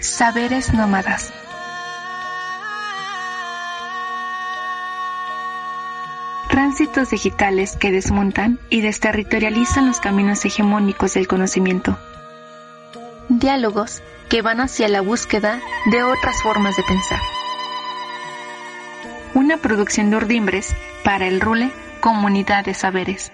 Saberes Nómadas. Tránsitos digitales que desmontan y desterritorializan los caminos hegemónicos del conocimiento. Diálogos que van hacia la búsqueda de otras formas de pensar. Una producción de Urdimbres para el Rule Comunidad de Saberes.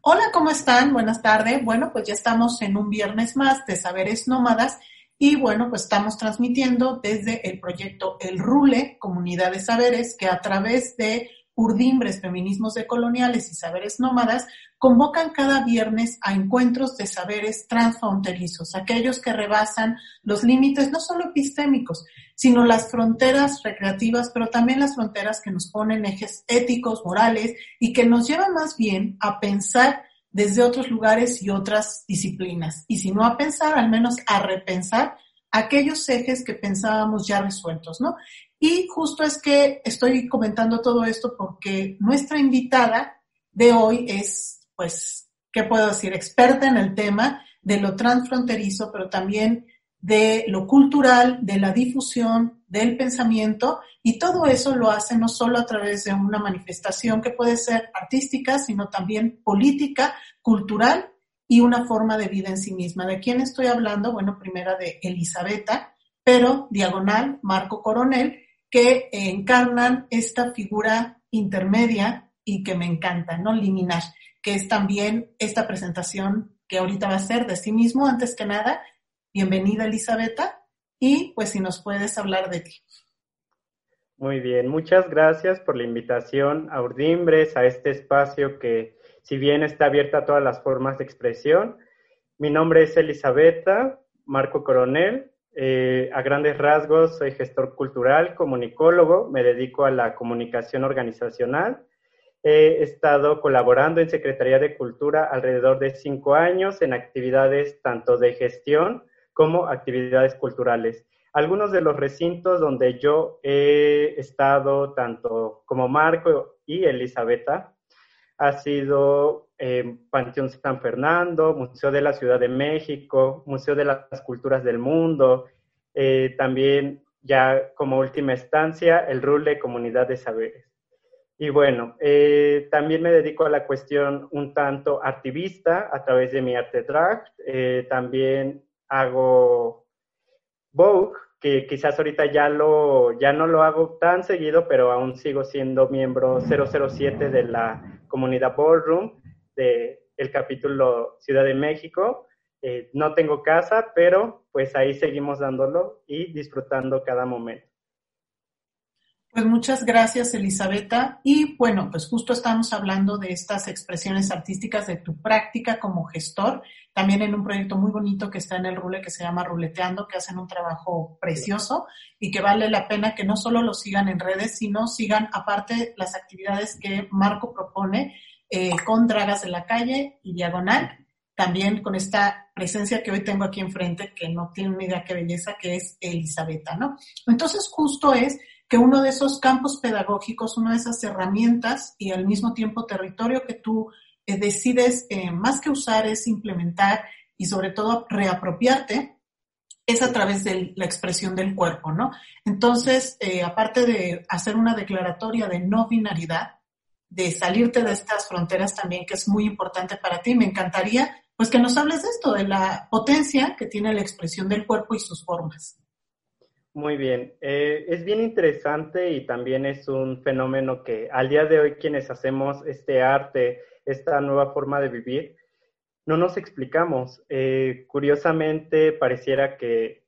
Hola, ¿cómo están? Buenas tardes. Bueno, pues ya estamos en un viernes más de Saberes Nómadas y bueno, pues estamos transmitiendo desde el proyecto El Rule, Comunidad de Saberes, que a través de Urdimbres, Feminismos Decoloniales y Saberes Nómadas convocan cada viernes a encuentros de saberes transfronterizos, aquellos que rebasan los límites no solo epistémicos, sino las fronteras recreativas, pero también las fronteras que nos ponen ejes éticos, morales y que nos llevan más bien a pensar desde otros lugares y otras disciplinas. Y si no a pensar, al menos a repensar aquellos ejes que pensábamos ya resueltos, ¿no? Y justo es que estoy comentando todo esto porque nuestra invitada de hoy es, pues, ¿qué puedo decir? Experta en el tema de lo transfronterizo, pero también de lo cultural, de la difusión, del pensamiento, y todo eso lo hace no solo a través de una manifestación que puede ser artística, sino también política, cultural y una forma de vida en sí misma. ¿De quién estoy hablando? Bueno, primera de Elisabetta, pero diagonal, Marco Coronel, que encarnan esta figura intermedia y que me encanta, ¿no? Liminar, que es también esta presentación que ahorita va a ser de sí mismo, antes que nada, Bienvenida, Elisabetta, y pues si nos puedes hablar de ti. Muy bien, muchas gracias por la invitación a Urdimbres, a este espacio que, si bien está abierto a todas las formas de expresión, mi nombre es Elisabetta Marco Coronel. Eh, a grandes rasgos, soy gestor cultural, comunicólogo, me dedico a la comunicación organizacional. He estado colaborando en Secretaría de Cultura alrededor de cinco años en actividades tanto de gestión como actividades culturales. Algunos de los recintos donde yo he estado, tanto como Marco y Elisabetta, ha sido eh, Panteón San Fernando, Museo de la Ciudad de México, Museo de las Culturas del Mundo, eh, también ya como última estancia el RULE Comunidad de Saberes. Y bueno, eh, también me dedico a la cuestión un tanto activista a través de mi arte drag. también hago Vogue, que quizás ahorita ya, lo, ya no lo hago tan seguido, pero aún sigo siendo miembro 007 de la comunidad Ballroom del el capítulo Ciudad de México. Eh, no tengo casa, pero pues ahí seguimos dándolo y disfrutando cada momento. Pues muchas gracias, Elisabetta. Y bueno, pues justo estamos hablando de estas expresiones artísticas de tu práctica como gestor, también en un proyecto muy bonito que está en el Rule que se llama Ruleteando, que hacen un trabajo precioso y que vale la pena que no solo lo sigan en redes, sino sigan aparte las actividades que Marco propone eh, con Dragas de la Calle y Diagonal, también con esta presencia que hoy tengo aquí enfrente, que no tiene una idea qué belleza, que es Elisabetta, ¿no? Entonces justo es que uno de esos campos pedagógicos, una de esas herramientas y al mismo tiempo territorio que tú eh, decides eh, más que usar es implementar y sobre todo reapropiarte, es a través de la expresión del cuerpo, ¿no? Entonces, eh, aparte de hacer una declaratoria de no binaridad, de salirte de estas fronteras también, que es muy importante para ti, me encantaría pues que nos hables de esto, de la potencia que tiene la expresión del cuerpo y sus formas. Muy bien, eh, es bien interesante y también es un fenómeno que al día de hoy quienes hacemos este arte, esta nueva forma de vivir, no nos explicamos. Eh, curiosamente, pareciera que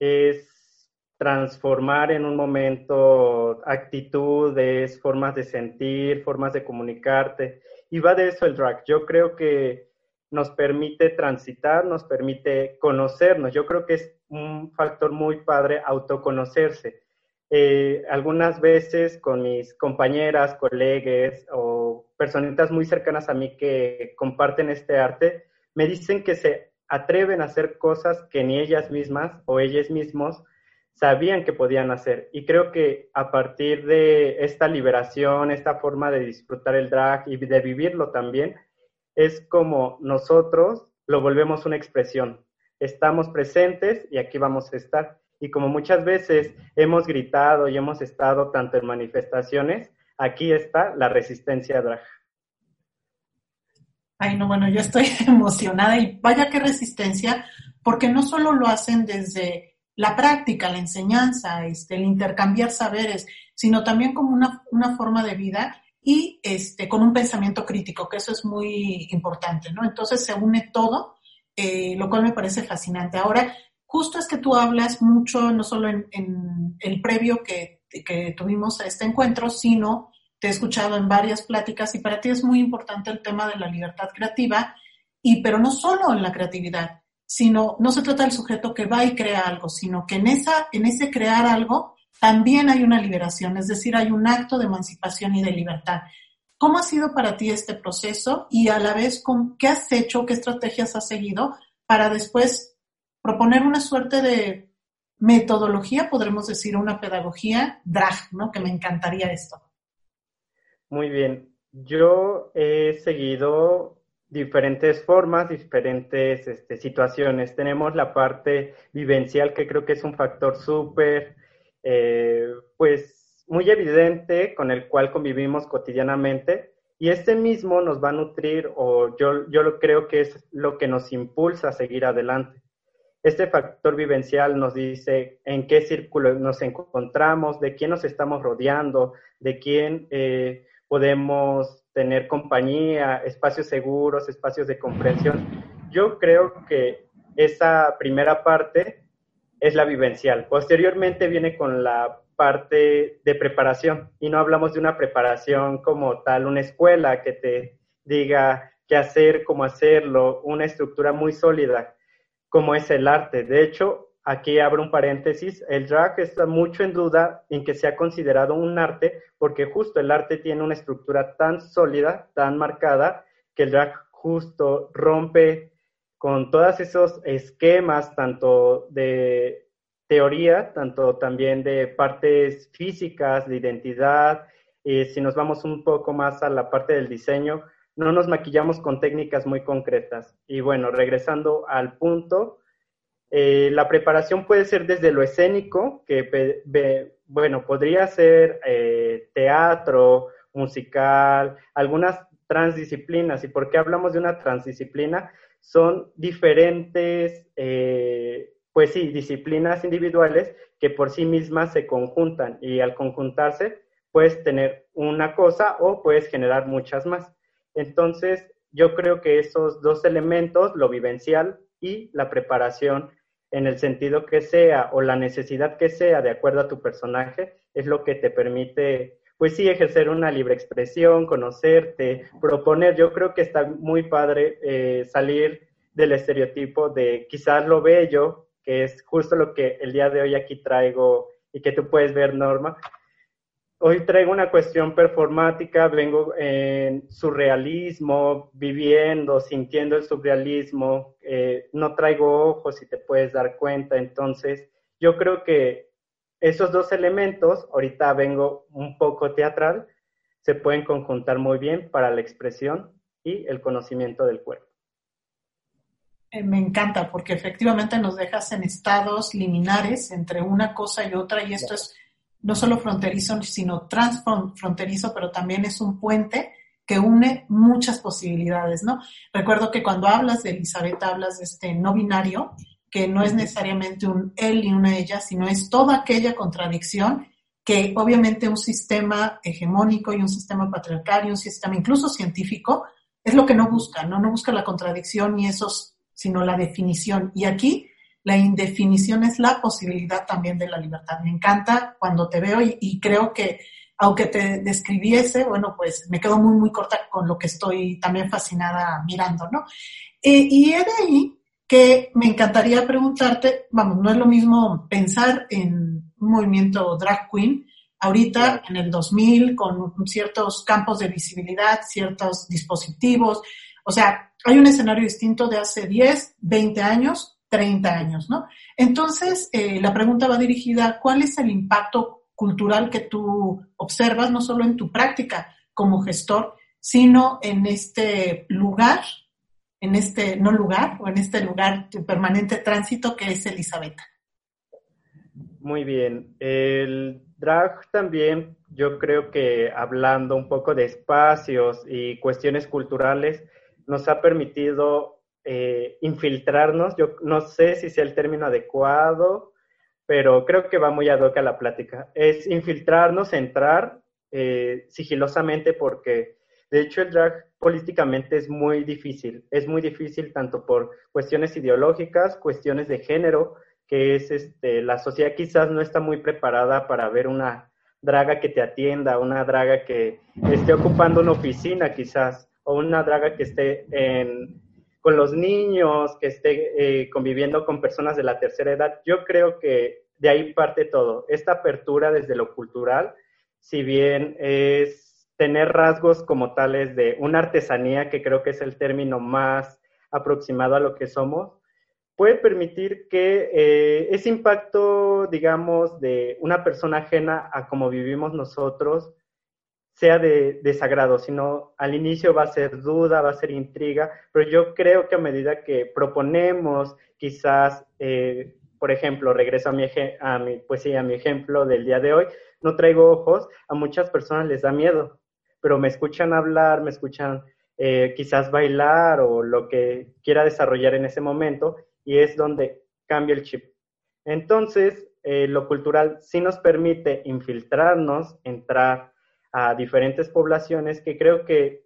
es transformar en un momento actitudes, formas de sentir, formas de comunicarte. Y va de eso el drag. Yo creo que nos permite transitar, nos permite conocernos. Yo creo que es un factor muy padre autoconocerse. Eh, algunas veces con mis compañeras, colegas o personitas muy cercanas a mí que comparten este arte, me dicen que se atreven a hacer cosas que ni ellas mismas o ellos mismos sabían que podían hacer. Y creo que a partir de esta liberación, esta forma de disfrutar el drag y de vivirlo también, es como nosotros lo volvemos una expresión estamos presentes y aquí vamos a estar. Y como muchas veces hemos gritado y hemos estado tanto en manifestaciones, aquí está la resistencia drag. Ay, no, bueno, yo estoy emocionada y vaya qué resistencia, porque no solo lo hacen desde la práctica, la enseñanza, este, el intercambiar saberes, sino también como una, una forma de vida y este, con un pensamiento crítico, que eso es muy importante, ¿no? Entonces se une todo, eh, lo cual me parece fascinante. Ahora, justo es que tú hablas mucho, no solo en, el previo que, que tuvimos a este encuentro, sino te he escuchado en varias pláticas y para ti es muy importante el tema de la libertad creativa, y pero no solo en la creatividad, sino no se trata del sujeto que va y crea algo, sino que en, esa, en ese crear algo también hay una liberación, es decir, hay un acto de emancipación y de libertad. ¿Cómo ha sido para ti este proceso y a la vez con, qué has hecho, qué estrategias has seguido para después proponer una suerte de metodología, podremos decir, una pedagogía drag, ¿no? Que me encantaría esto. Muy bien. Yo he seguido diferentes formas, diferentes este, situaciones. Tenemos la parte vivencial, que creo que es un factor súper, eh, pues, muy evidente con el cual convivimos cotidianamente. Y este mismo nos va a nutrir, o yo, yo lo creo que es lo que nos impulsa a seguir adelante. Este factor vivencial nos dice en qué círculo nos encontramos, de quién nos estamos rodeando, de quién eh, podemos tener compañía, espacios seguros, espacios de comprensión. Yo creo que esa primera parte es la vivencial. Posteriormente viene con la parte de preparación y no hablamos de una preparación como tal, una escuela que te diga qué hacer, cómo hacerlo, una estructura muy sólida como es el arte. De hecho, Aquí abro un paréntesis, el drag está mucho en duda en que sea considerado un arte porque justo el arte tiene una estructura tan sólida, tan marcada, que el drag justo rompe con todos esos esquemas, tanto de teoría, tanto también de partes físicas, de identidad. Y si nos vamos un poco más a la parte del diseño, no nos maquillamos con técnicas muy concretas. Y bueno, regresando al punto, eh, la preparación puede ser desde lo escénico, que bueno, podría ser eh, teatro, musical, algunas transdisciplinas. ¿Y por qué hablamos de una transdisciplina? Son diferentes, eh, pues sí, disciplinas individuales que por sí mismas se conjuntan y al conjuntarse puedes tener una cosa o puedes generar muchas más. Entonces, yo creo que esos dos elementos, lo vivencial y la preparación en el sentido que sea o la necesidad que sea de acuerdo a tu personaje, es lo que te permite, pues sí, ejercer una libre expresión, conocerte, proponer. Yo creo que está muy padre eh, salir del estereotipo de quizás lo bello, que es justo lo que el día de hoy aquí traigo y que tú puedes ver, Norma, Hoy traigo una cuestión performática, vengo en surrealismo, viviendo, sintiendo el surrealismo, eh, no traigo ojos si te puedes dar cuenta, entonces yo creo que esos dos elementos, ahorita vengo un poco teatral, se pueden conjuntar muy bien para la expresión y el conocimiento del cuerpo. Eh, me encanta porque efectivamente nos dejas en estados liminares entre una cosa y otra y esto es no solo fronterizo, sino transfronterizo, pero también es un puente que une muchas posibilidades, ¿no? Recuerdo que cuando hablas de Elizabeth, hablas de este no binario, que no es necesariamente un él y una ella, sino es toda aquella contradicción que obviamente un sistema hegemónico y un sistema patriarcal y un sistema incluso científico es lo que no busca, ¿no? No busca la contradicción ni esos, sino la definición. Y aquí la indefinición es la posibilidad también de la libertad. Me encanta cuando te veo y, creo que aunque te describiese, bueno, pues me quedo muy, muy corta con lo que estoy también fascinada mirando, ¿no? Eh, y es de ahí que me encantaría preguntarte, vamos, no es lo mismo pensar en un movimiento drag queen ahorita en el 2000 con ciertos campos de visibilidad, ciertos dispositivos, o sea, hay un escenario distinto de hace 10, 20 años 30 años, ¿no? Entonces, eh, la pregunta va dirigida, ¿cuál es el impacto cultural que tú observas, no solo en tu práctica como gestor, sino en este lugar en este no lugar o en este lugar de permanente tránsito que es Elizabeth. Muy bien. El drag también, yo creo que hablando un poco de espacios y cuestiones culturales, nos ha permitido eh, infiltrarnos. Yo no sé si sea el término adecuado, pero creo que va muy ad hoc a la plática. Es infiltrarnos, entrar eh, sigilosamente porque de hecho el drag políticamente es muy difícil. Es muy difícil tanto por cuestiones ideológicas, cuestiones de género, que es este, la sociedad quizás no está muy preparada para ver una draga que te atienda, una draga que esté ocupando una oficina quizás, o una draga que esté con los niños, que esté eh, conviviendo con personas de la tercera edad. Yo creo que de ahí parte todo. Esta apertura desde lo cultural, si bien es tener rasgos como tales de una artesanía, que creo que es el término más aproximado a lo que somos, puede permitir que eh, ese impacto, digamos, de una persona ajena a cómo vivimos nosotros sea de desagrado, sino al inicio va a ser duda, va a ser intriga, pero yo creo que a medida que proponemos, quizás, eh, por ejemplo, regreso a mi, a mi poesía, a mi ejemplo del día de hoy, no traigo ojos, a muchas personas les da miedo, pero me escuchan hablar, me escuchan eh, quizás bailar o lo que quiera desarrollar en ese momento y es donde cambia el chip. Entonces, eh, lo cultural sí nos permite infiltrarnos, entrar a diferentes poblaciones que creo que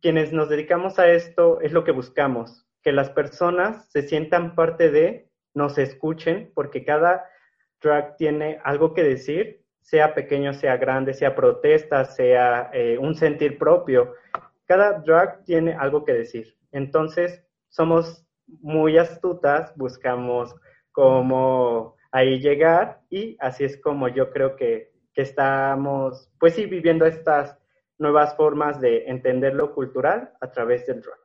quienes nos dedicamos a esto es lo que buscamos, que las personas se sientan parte de, nos escuchen, porque cada drag tiene algo que decir, sea pequeño, sea grande, sea protesta, sea eh, un sentir propio. Cada drag tiene algo que decir. Entonces, somos muy astutas, buscamos cómo ahí llegar y así es como yo creo que, que estamos, pues sí, viviendo estas nuevas formas de entender lo cultural a través del drag.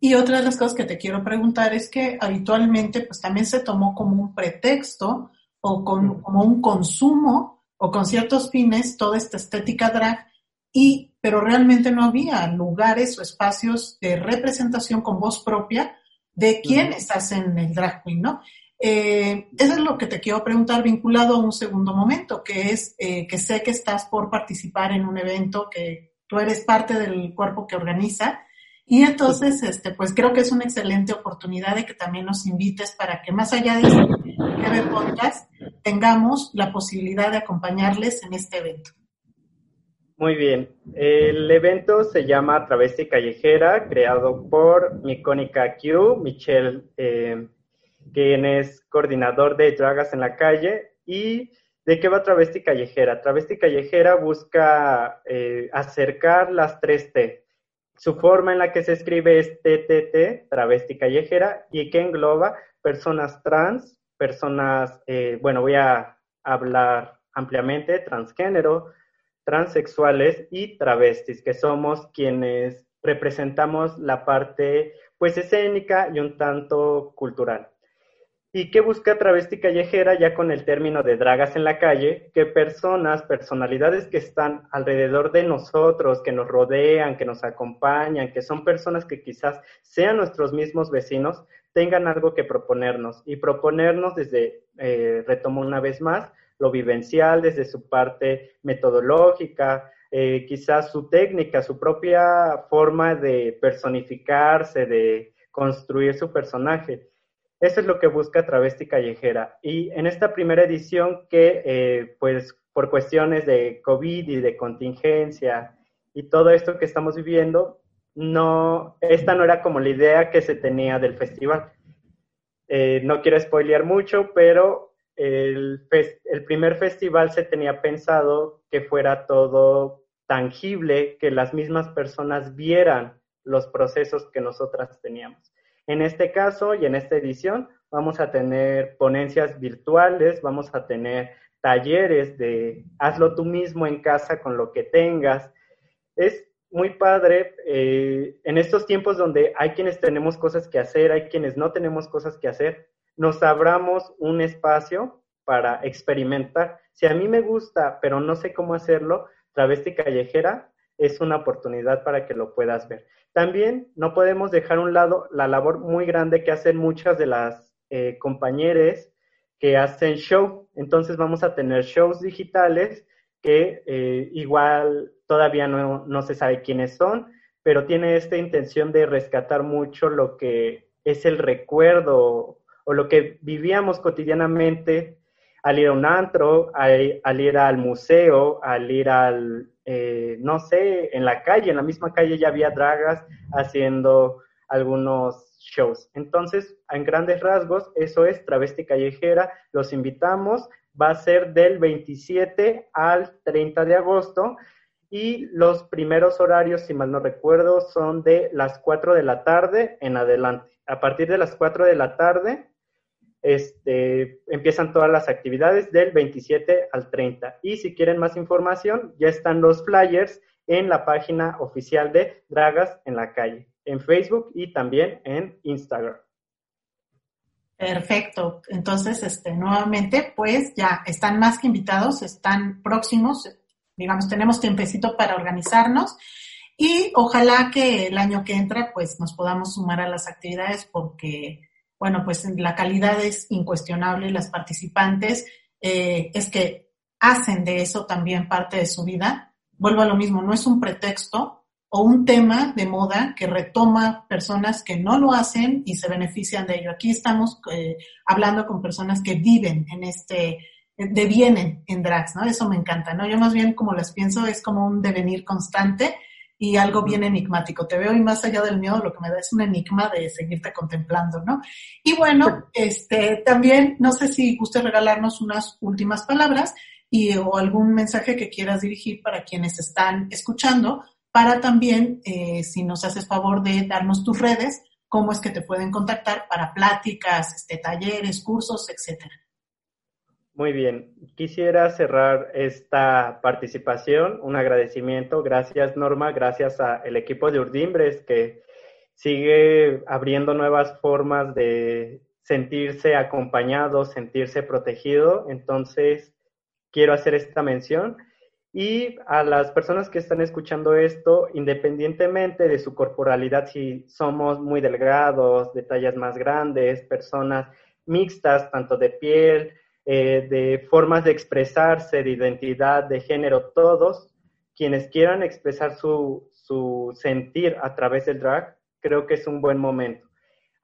Y otra de las cosas que te quiero preguntar es que habitualmente pues también se tomó como un pretexto o como un consumo o con ciertos fines toda esta estética drag y pero realmente no había lugares o espacios de representación con voz propia de quiénes hacen el drag queen, ¿no? Eh, eso es lo que te quiero preguntar vinculado a un segundo momento, que es eh, que sé que estás por participar en un evento, que tú eres parte del cuerpo que organiza, y entonces, este, pues creo que es una excelente oportunidad de que también nos invites para que más allá de este podcast, tengamos la posibilidad de acompañarles en este evento. Muy bien. El evento se llama Travesti Callejera, creado por mi icónica Q, Michelle, eh, quien es coordinador de Dragas en la Calle. ¿Y de qué va Travesti Callejera? Travesti Callejera busca eh, acercar las tres T. Su forma en la que se escribe es TTT, Travesti Callejera, y que engloba personas trans, personas, eh, bueno, voy a hablar ampliamente, transgénero, transexuales y travestis, que somos quienes representamos la parte pues escénica y un tanto cultural. ¿Y qué busca travesti callejera ya con el término de dragas en la calle? Que personas, personalidades que están alrededor de nosotros, que nos rodean, que nos acompañan, que son personas que quizás sean nuestros mismos vecinos, tengan algo que proponernos. Y proponernos desde, eh, retomo una vez más, lo vivencial, desde su parte metodológica, eh, quizás su técnica, su propia forma de personificarse, de construir su personaje. Eso es lo que busca Travesti Callejera. Y en esta primera edición que, eh, pues, por cuestiones de COVID y de contingencia y todo esto que estamos viviendo, no, esta no era como la idea que se tenía del festival. Eh, no quiero spoilear mucho, pero el, el primer festival se tenía pensado que fuera todo tangible, que las mismas personas vieran los procesos que nosotras teníamos. En este caso y en esta edición vamos a tener ponencias virtuales, vamos a tener talleres de hazlo tú mismo en casa con lo que tengas. Es muy padre eh, en estos tiempos donde hay quienes tenemos cosas que hacer, hay quienes no tenemos cosas que hacer nos abramos un espacio para experimentar. Si a mí me gusta, pero no sé cómo hacerlo, Travesti Callejera es una oportunidad para que lo puedas ver. También no podemos dejar a un lado la labor muy grande que hacen muchas de las eh, compañeras que hacen show. Entonces vamos a tener shows digitales que eh, igual todavía no, no se sabe quiénes son, pero tiene esta intención de rescatar mucho lo que es el recuerdo o lo que vivíamos cotidianamente al ir a un antro, al, ir al museo, al ir al, eh, no sé, en la calle, en la misma calle ya había dragas haciendo algunos shows. Entonces, en grandes rasgos, eso es Travesti Callejera. Los invitamos. Va a ser del 27 al 30 de agosto y los primeros horarios, si mal no recuerdo, son de las 4 de la tarde en adelante. A partir de las 4 de la tarde este, empiezan todas las actividades del 27 al 30. Y si quieren más información, ya están los flyers en la página oficial de Dragas en la calle, en Facebook y también en Instagram. Perfecto. Entonces, este, nuevamente, pues ya están más que invitados, están próximos, digamos, tenemos tiempecito para organizarnos y ojalá que el año que entra, pues nos podamos sumar a las actividades porque bueno, pues la calidad es incuestionable, las participantes eh, es que hacen de eso también parte de su vida. Vuelvo a lo mismo, no es un pretexto o un tema de moda que retoma personas que no lo hacen y se benefician de ello. Aquí estamos eh, hablando con personas que viven en este, devienen en drags, ¿no? Eso me encanta, ¿no? Yo más bien como las pienso es como un devenir constante y algo bien enigmático. Te veo y más allá del miedo lo que me da es un enigma de seguirte contemplando, ¿no? Y bueno, este, también no sé si guste regalarnos unas últimas palabras y o algún mensaje que quieras dirigir para quienes están escuchando, para también, eh, si nos haces favor de darnos tus redes, cómo es que te pueden contactar para pláticas, este, talleres, cursos, etcétera. Muy bien, quisiera cerrar esta participación, un agradecimiento, gracias Norma, gracias al equipo de Urdimbres que sigue abriendo nuevas formas de sentirse acompañado, sentirse protegido, entonces quiero hacer esta mención. Y a las personas que están escuchando esto, independientemente de su corporalidad, si somos muy delgados, de tallas más grandes, personas mixtas, tanto de piel, eh, de formas de expresarse, de identidad, de género, todos quienes quieran expresar su, su sentir a través del drag, creo que es un buen momento.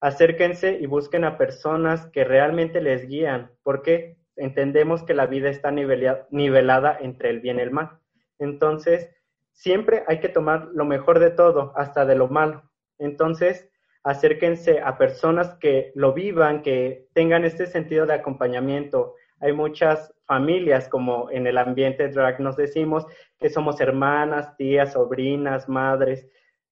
Acérquense y busquen a personas que realmente les guían, porque entendemos que la vida está nivelada entre el bien y el mal. Entonces, siempre hay que tomar lo mejor de todo, hasta de lo malo. Entonces, acérquense a personas que lo vivan, que tengan este sentido de acompañamiento. Hay muchas familias, como en el ambiente drag nos decimos, que somos hermanas, tías, sobrinas, madres.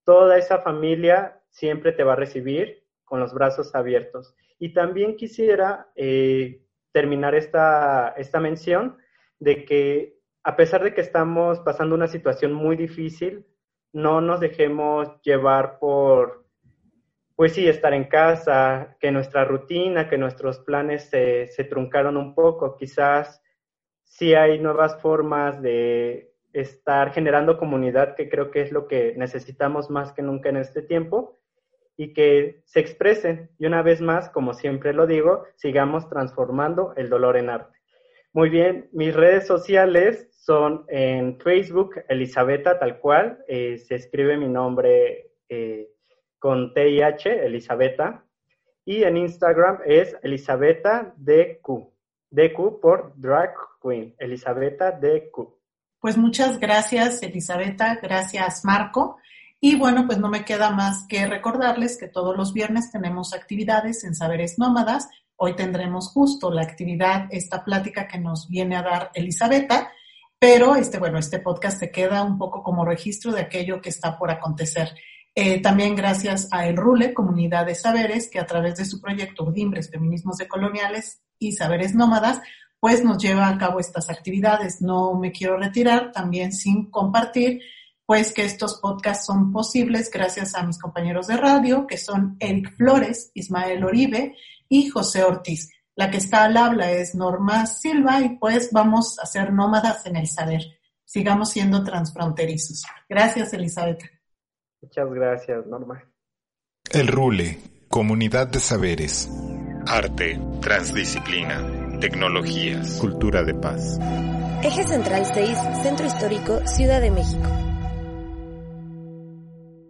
Toda esa familia siempre te va a recibir con los brazos abiertos. Y también quisiera eh, terminar esta, esta mención de que a pesar de que estamos pasando una situación muy difícil, no nos dejemos llevar por pues sí, estar en casa, que nuestra rutina, que nuestros planes se, truncaron un poco. Quizás sí hay nuevas formas de estar generando comunidad, que creo que es lo que necesitamos más que nunca en este tiempo, y que se expresen. Y una vez más, como siempre lo digo, sigamos transformando el dolor en arte. Muy bien, mis redes sociales son en Facebook, Elisabetta, tal cual, eh, se escribe mi nombre. Eh, con TIH, Elisabetta, y en Instagram es Elisabetta DQ. DQ por Drag Queen, Elisabetta DQ. Pues muchas gracias, Elisabetta, gracias, Marco. Y bueno, pues no me queda más que recordarles que todos los viernes tenemos actividades en Saberes Nómadas. Hoy tendremos justo la actividad, esta plática que nos viene a dar Elisabetta, pero este, bueno, este podcast se queda un poco como registro de aquello que está por acontecer. Eh, también gracias a El Rule, Comunidad de Saberes, que a través de su proyecto Urdimbres, Feminismos Decoloniales y Saberes Nómadas, pues nos lleva a cabo estas actividades. No me quiero retirar también sin compartir, pues que estos podcasts son posibles gracias a mis compañeros de radio, que son Eric Flores, Ismael Oribe y José Ortiz. La que está al habla es Norma Silva y pues vamos a ser nómadas en el saber. sigamos siendo transfronterizos. Gracias, Elizabeth. Muchas gracias, Norma. El RULE, Comunidad de Saberes. Arte, transdisciplina, tecnologías, cultura de paz. Eje Central 6, Centro Histórico, Ciudad de México.